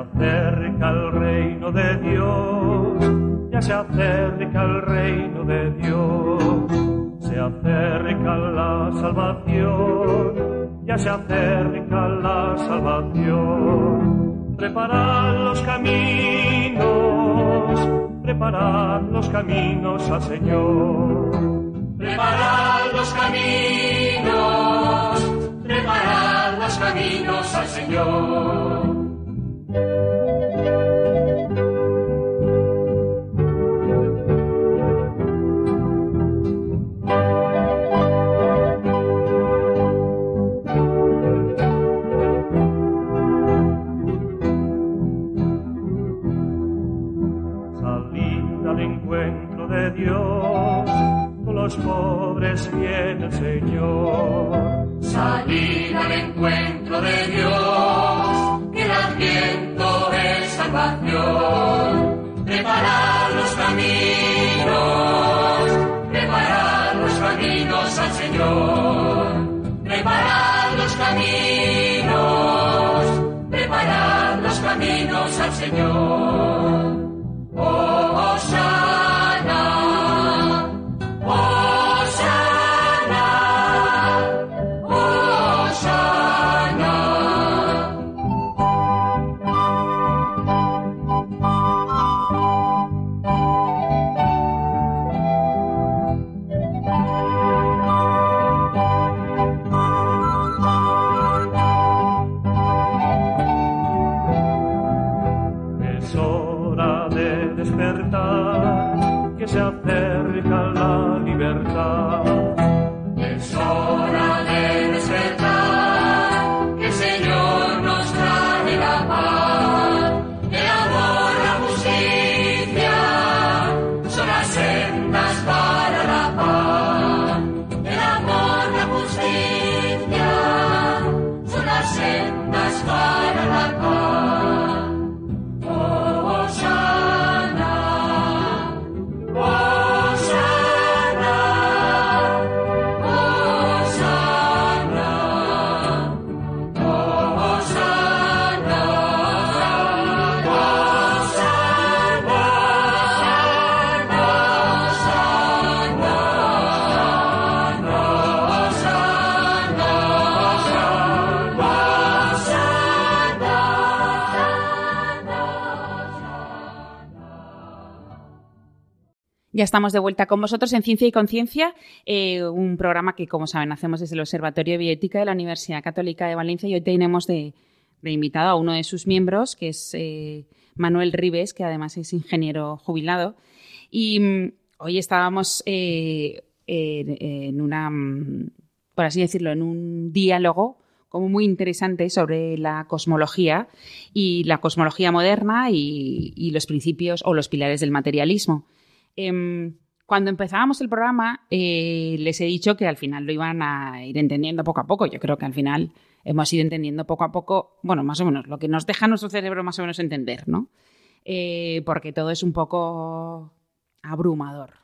Acerca el reino de Dios, ya se acerca el reino de Dios, se acerca la salvación, ya se acerca la salvación. Preparad los caminos, preparad los caminos al Señor. Preparad los caminos, preparad los caminos al Señor. Pobres viene el Señor. Salid al encuentro de Dios, que el adviento es salvación. Preparad los caminos, preparad los caminos al Señor. Preparad los caminos, preparad los caminos al Señor. Se acerca la libertad. Ya estamos de vuelta con vosotros en Ciencia y Conciencia, eh, un programa que, como saben, hacemos desde el Observatorio de Bioética de la Universidad Católica de Valencia y hoy tenemos de, invitado a uno de sus miembros, que es eh, Manuel Ribes, que además es ingeniero jubilado. Y mm, hoy estábamos eh, en una, mm, por así decirlo, en un diálogo como muy interesante sobre la cosmología y la cosmología moderna y los principios o los pilares del materialismo. Em, cuando empezábamos el programa, eh, les he dicho que al final lo iban a ir entendiendo poco a poco. Yo creo que al final hemos ido entendiendo poco a poco, bueno, más o menos, lo que nos deja nuestro cerebro más o menos entender, ¿no? Eh, porque todo es un poco abrumador.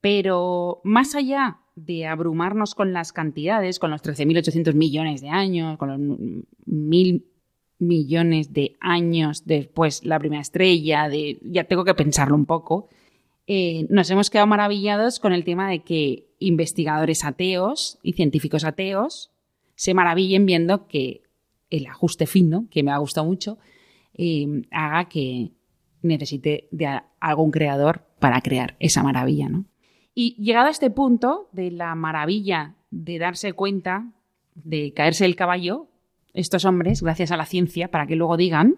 Pero más allá de abrumarnos con las cantidades, con los 13.800 millones de años, con los mil millones de años después la primera estrella, de, ya tengo que pensarlo un poco, eh, nos hemos quedado maravillados con el tema de que investigadores ateos y científicos ateos se maravillen viendo que el ajuste fino, que me ha gustado mucho, eh, haga que necesite de algún creador para crear esa maravilla. ¿no? Y llegado a este punto de la maravilla de darse cuenta de caerse el caballo, estos hombres, gracias a la ciencia, para que luego digan,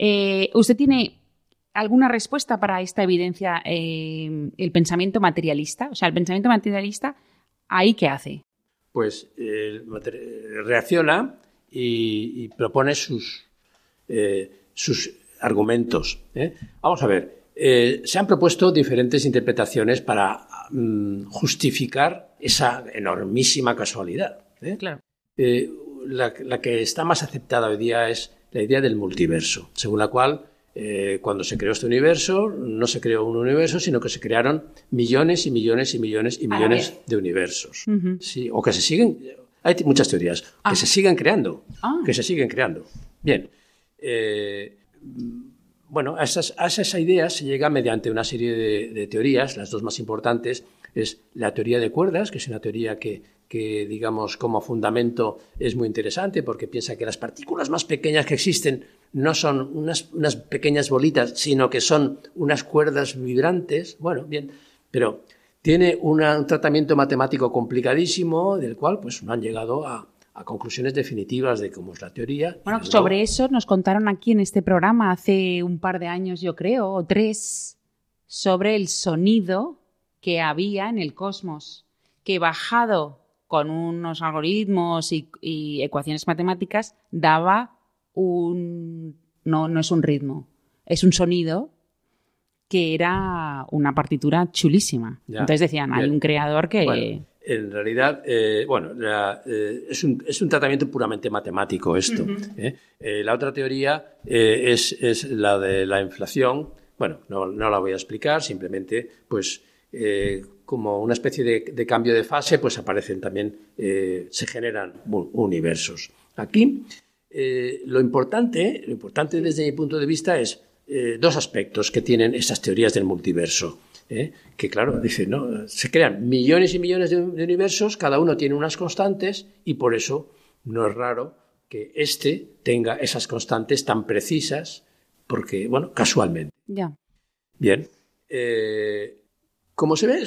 eh, usted tiene alguna respuesta para esta evidencia eh, el pensamiento materialista? O sea, el pensamiento materialista, ¿ahí qué hace? Pues reacciona y, propone sus, eh, sus argumentos. ¿eh? Vamos a ver, se han propuesto diferentes interpretaciones para mm, justificar esa enormísima casualidad. Claro. La, la que está más aceptada hoy día es la idea del multiverso, según la cual eh, cuando se creó este universo, no se creó un universo, sino que se crearon millones y millones y millones y millones de universos. sí, o que se siguen, hay muchas teorías, que ah. se siguen creando, ah. que se siguen creando. Bien, eh, bueno, a, esas, a esa idea se llega mediante una serie de teorías, las dos más importantes es la teoría de cuerdas, que es una teoría que que, digamos, como fundamento es muy interesante porque piensa que las partículas más pequeñas que existen no son unas, unas pequeñas bolitas, sino que son unas cuerdas vibrantes. Bueno, bien, pero tiene un tratamiento matemático complicadísimo del cual pues no han llegado a, conclusiones definitivas de cómo es la teoría. Bueno, sobre eso nos contaron aquí en este programa hace un par de años, yo creo, o tres, sobre el sonido que había en el cosmos, que bajado con unos algoritmos y, ecuaciones matemáticas, daba un... No, no es un ritmo, es un sonido que era una partitura chulísima. Entonces decían, hay un creador que... en realidad, eh, bueno, eh, es, un, es, un, tratamiento puramente matemático esto. ¿eh? la otra teoría es, es, la de la inflación. Bueno, no, no, la voy a explicar, simplemente, pues como una especie de, cambio de fase, pues aparecen también, eh, se generan universos. Aquí eh, lo importante, lo importante desde mi punto de vista es eh, dos aspectos que tienen esas teorías del multiverso. Que claro, dicen, ¿no? se crean millones y millones de, universos, cada uno tiene unas constantes y por eso no es raro que éste tenga esas constantes tan precisas, porque, bueno, casualmente. Ya. Bien como se ve,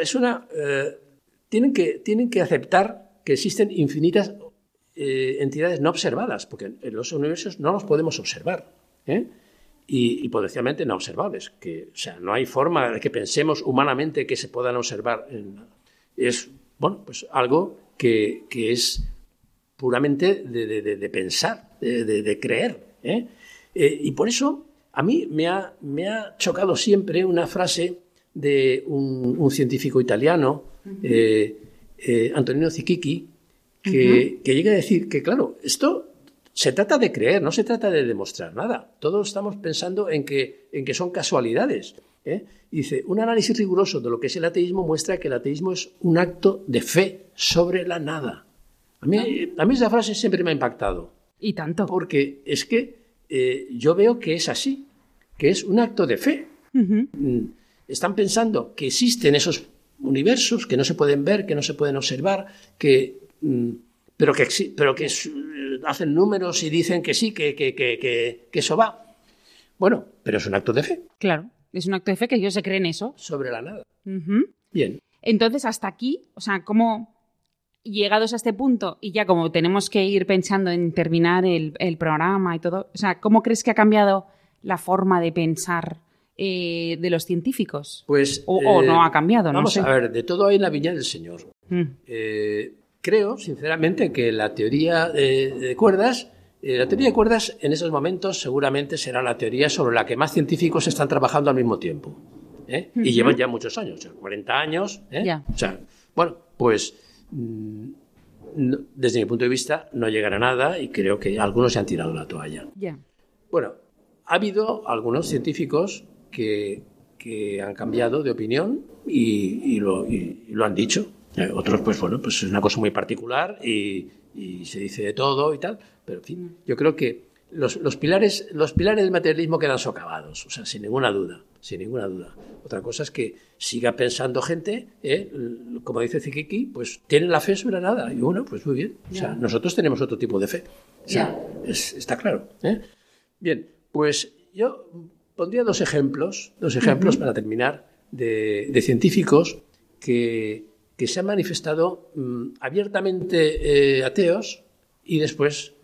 es una, eh, tienen, que, tienen que aceptar que existen infinitas eh, entidades no observadas, porque en los universos no los podemos observar. ¿eh? Y, potencialmente no observables. Que, o sea, no hay forma de que pensemos humanamente que se puedan observar. es, bueno, pues algo que, es puramente de, pensar, de, creer. y por eso a mí me ha, me ha chocado siempre una frase de un, científico italiano, eh, eh, Antonino Zichichi, que, llega a decir que, claro, esto se trata de creer, no se trata de demostrar nada. Todos estamos pensando en que, en que son casualidades. ¿eh? dice, un análisis riguroso de lo que es el ateísmo muestra que el ateísmo es un acto de fe sobre la nada. A mí, a mí esa frase siempre me ha impactado. Y tanto. Porque es que yo veo que es así, que es un acto de fe están pensando que existen esos universos que no se pueden ver, que no se pueden observar, que, mm, pero que, pero que hacen números y dicen que sí, que, que, que, eso va. Bueno, pero es un acto de fe. Claro. Es un acto de fe que ellos se creen eso. Sobre la nada. Bien. Entonces, hasta aquí, o sea, ¿cómo llegados a este punto y ya como tenemos que ir pensando en terminar el, el programa y todo, o sea, ¿cómo crees que ha cambiado la forma de pensar eh, de los científicos? Pues. O, o eh, no ha cambiado, no Vamos sé. a ver, de todo hay en la viña del Señor. Mm. Eh, creo, sinceramente, que la teoría de, cuerdas, la teoría de cuerdas en esos momentos seguramente será la teoría sobre la que más científicos están trabajando al mismo tiempo. ¿eh? Y llevan ya muchos años, o sea, 40 años. ¿eh? Ya. O sea, bueno, pues mm, no- desde mi punto de vista no llegará a nada y creo que algunos se han tirado la toalla. Ya. Bueno, ha habido algunos científicos que, que han cambiado de opinión y, y lo, y- y lo han dicho. Eh, Otros, pues bueno, pues es una cosa muy particular y, se dice de todo y tal. Pero en fin, yo creo que los, los pilares, los pilares del materialismo quedan socavados, o sea, sin ninguna duda, sin ninguna duda. Otra cosa es que siga pensando gente, ¿eh? Como dice Zikiki, pues tienen la fe sobre nada. Y bueno, pues muy bien. O sea, nosotros tenemos otro tipo de fe. O sea, es- está claro. ¿eh? Bien, pues yo pondría dos ejemplos, dos ejemplos para terminar, de, de científicos que, que se han manifestado mm, abiertamente eh, ateos y después,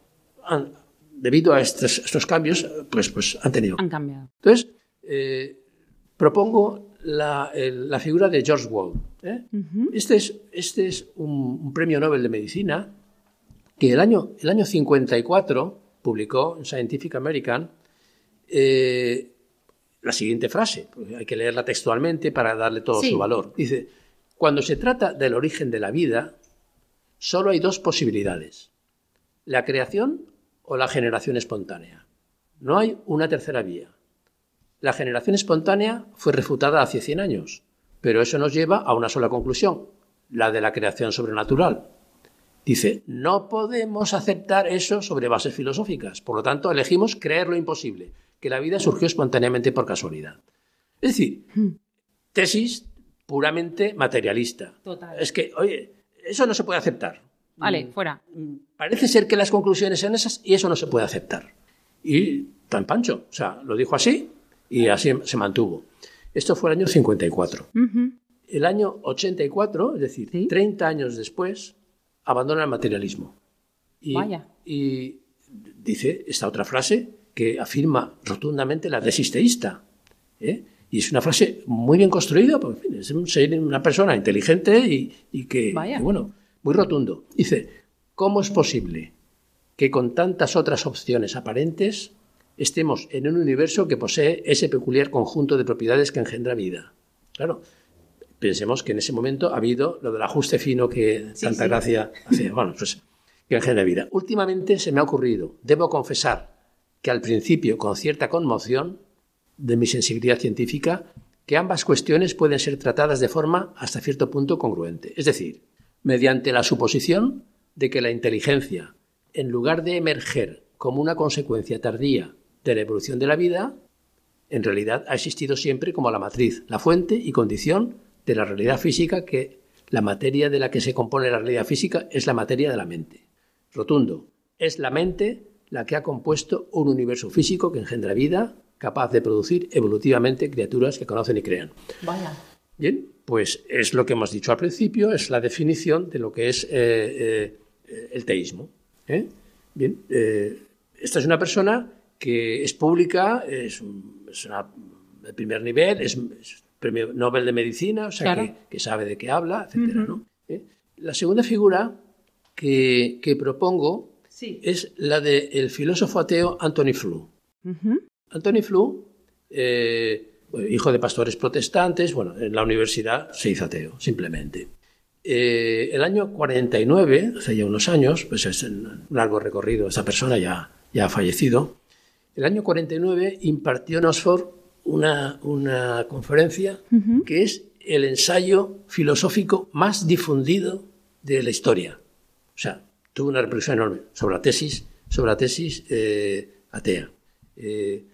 han- debido a estos, estos cambios, pues, pues han tenido. Han cambiado. Entonces, eh, propongo la, el- la figura de George Wald. ¿eh? Este es, este es un, un premio Nobel de Medicina que el año, el año 54 publicó en Scientific American eh, la siguiente frase, porque hay que leerla textualmente para darle todo Sí. su valor. Dice, cuando se trata del origen de la vida, solo hay dos posibilidades, la creación o la generación espontánea. No hay una tercera vía. La generación espontánea fue refutada hace 100 años, pero eso nos lleva a una sola conclusión, la de la creación sobrenatural. Dice, no podemos aceptar eso sobre bases filosóficas, por lo tanto elegimos creer lo imposible, que la vida surgió espontáneamente por casualidad. Es decir, tesis puramente materialista. Total. Es que, oye, eso no se puede aceptar. Vale, fuera. Parece ser que las conclusiones son esas y eso no se puede aceptar. Y tan pancho, o sea, lo dijo así y así se mantuvo. Esto fue el año 54. Ujú. El año 84, es decir, Sí. 30 años después, abandona el materialismo. Y, Vaya. y dice esta otra frase que afirma rotundamente la tesis teísta. ¿eh? Y es una frase muy bien construida, porque en fin, es un ser- una persona inteligente y, y que, Vaya. y bueno, muy rotundo. Dice, ¿cómo es posible que con tantas otras opciones aparentes estemos en un universo que posee ese peculiar conjunto de propiedades que engendra vida? Claro, pensemos que en ese momento ha habido lo del ajuste fino que tanta gracia hace, bueno, pues que engendra vida. Últimamente se me ha ocurrido, debo confesar que al principio con cierta conmoción de mi sensibilidad científica, que ambas cuestiones pueden ser tratadas de forma hasta cierto punto congruente. Es decir, mediante la suposición de que la inteligencia, en lugar de emerger como una consecuencia tardía de la evolución de la vida, en realidad ha existido siempre como la matriz, la fuente y condición de la realidad física que la materia de la que se compone la realidad física es la materia de la mente. Rotundo, es la mente la que ha compuesto un universo físico que engendra vida, capaz de producir evolutivamente criaturas que conocen y crean. Vaya. Bien, pues es lo que hemos dicho al principio, es la definición de lo que es eh, eh, el teísmo. ¿eh? Bien, eh, esta es una persona que es pública, es, es una de primer nivel, es, es premio Nobel de Medicina, o sea Claro. que, que sabe de qué habla, etcétera, ¿no? La segunda figura que, que propongo Sí. es la del filósofo ateo Anthony Flew. Ujú. Anthony Flew, eh, hijo de pastores protestantes, bueno, en la universidad se hizo ateo, simplemente. Eh, el año 49, hace ya unos años, pues es un largo recorrido, esta persona ya, ya ha fallecido. El año 49 impartió en Oxford una, una conferencia que es el ensayo filosófico más difundido de la historia. O sea, tuvo una repercusión enorme sobre la tesis, sobre la tesis eh, atea. Eh,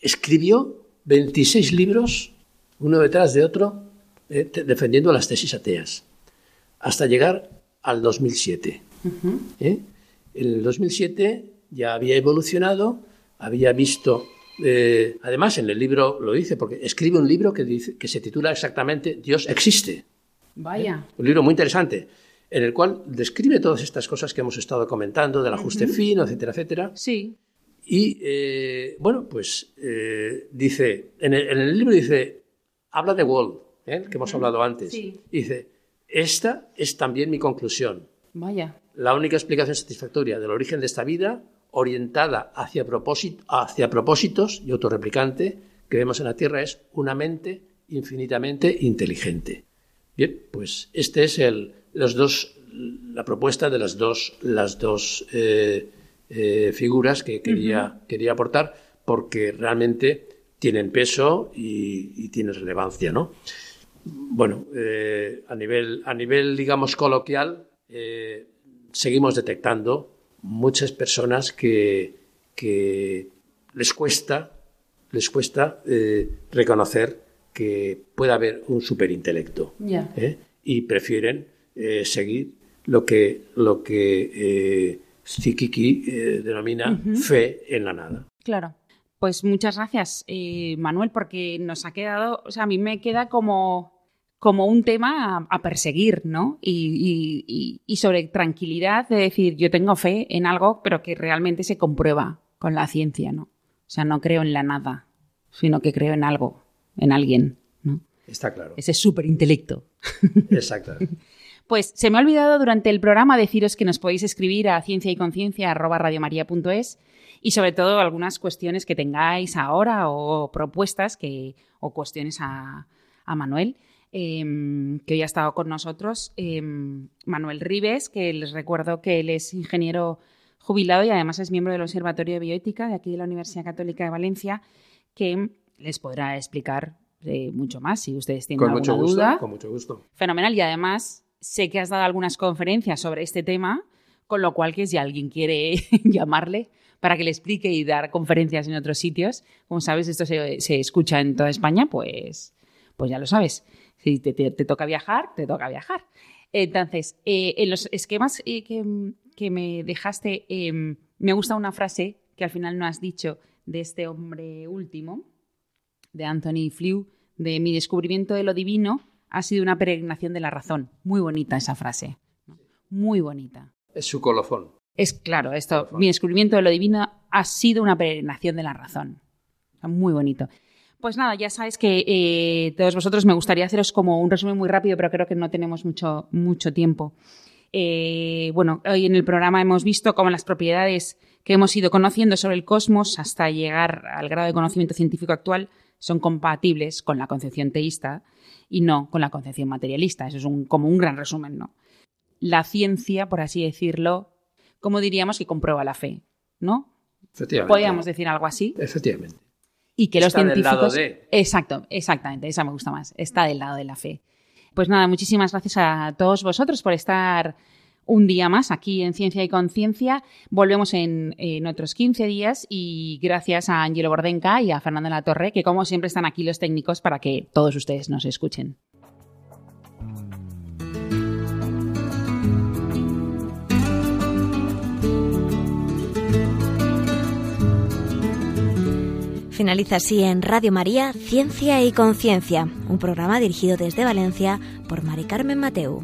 escribió 26 libros, uno detrás de otro, eh, defendiendo las tesis ateas, hasta llegar al 2007. ¿eh? En el 2007 ya había evolucionado, había visto además en el libro lo dice, porque escribe un libro que, dice, que se titula exactamente Dios existe. Vaya. Un libro muy interesante, en el cual describe todas estas cosas que hemos estado comentando, del ajuste fino, etcétera, etcétera. Sí. Y eh, bueno, pues eh, dice, en el, en el libro dice, habla de Wall, ¿eh? que hemos hablado antes. Sí. Dice, esta es también mi conclusión. Vaya. La única explicación satisfactoria del origen de esta vida, orientada hacia, propósito, hacia propósitos y autorreplicante, que vemos en la Tierra, es una mente infinitamente inteligente. Bien, pues este es el, los dos, la propuesta de las dos, las dos eh, eh, figuras que quería, quería aportar, porque realmente tienen peso y, y tienen relevancia, ¿no? Bueno, eh, a, nivel, a nivel, digamos, coloquial, seguimos detectando muchas personas que, que les cuesta, les cuesta reconocer que puede haber un superintelecto Ya. ¿eh? y prefieren eh, seguir lo que, lo que eh, Zikiki eh, denomina fe en la nada. Claro. Pues muchas gracias, eh, Manuel, porque nos ha quedado, o sea, a mí me queda como, como un tema a, a perseguir, ¿no? Y, y- y- sobre tranquilidad de decir, yo tengo fe en algo, pero que realmente se comprueba con la ciencia, ¿no? O sea, no creo en la nada, sino que creo en algo, en alguien, ¿no? Está claro. Ese superintelecto. Exacto. *laughs* Pues se me ha olvidado durante el programa deciros que nos podéis escribir a ciencia y conciencia y sobre todo algunas cuestiones que tengáis ahora o propuestas que, o cuestiones a, a Manuel, em, que hoy ha estado con nosotros. em, Manuel Ribes, que les recuerdo que él es ingeniero jubilado y además es miembro del Observatorio de Bioética de aquí de la Universidad Católica de Valencia, que les podrá explicar eh, mucho más si ustedes tienen Con alguna mucho gusto. duda Con mucho gusto. fenomenal y además sé que has dado algunas conferencias sobre este tema, con lo cual que si alguien quiere *laughs* llamarle para que le explique y dar conferencias en otros sitios, como sabes, esto se, se escucha en toda España, pues, pues ya lo sabes. Si te, te- toca viajar, te toca viajar. Entonces, eh, en los esquemas eh, que, que me dejaste, eh, me gusta una frase que al final no has dicho de este hombre último, de Anthony Flew, de mi descubrimiento de lo divino ha sido una peregrinación de la razón. Muy bonita esa frase. ¿no? Muy bonita. Es su colofón. Es claro, esto, mi descubrimiento de lo divino ha sido una peregrinación de la razón. Muy bonito. Pues nada, ya sabes que eh, todos vosotros me gustaría haceros como un resumen muy rápido, pero creo que no tenemos mucho, mucho tiempo. Eh, bueno, hoy en el programa hemos visto cómo las propiedades que hemos ido conociendo sobre el cosmos hasta llegar al grado de conocimiento científico actual son compatibles con la concepción teísta y no con la concepción materialista. Eso es un- como un gran resumen, ¿no? La ciencia, por así decirlo, como diríamos que comprueba la fe, ¿no? Efectivamente. Podríamos decir algo así. Efectivamente. Y que los Está del científicos. lado de. Exacto, exactamente, esa me gusta más. Está del lado de la fe. Pues nada, muchísimas gracias a todos vosotros por estar un día más aquí en Ciencia y Conciencia. Volvemos en, en otros 15 días y gracias a Angelo Bordenca y a Fernando La Torre, que como siempre están aquí los técnicos para que todos ustedes nos escuchen. Finaliza así en Radio María Ciencia y Conciencia, un programa dirigido desde Valencia por Mari Carmen Mateu.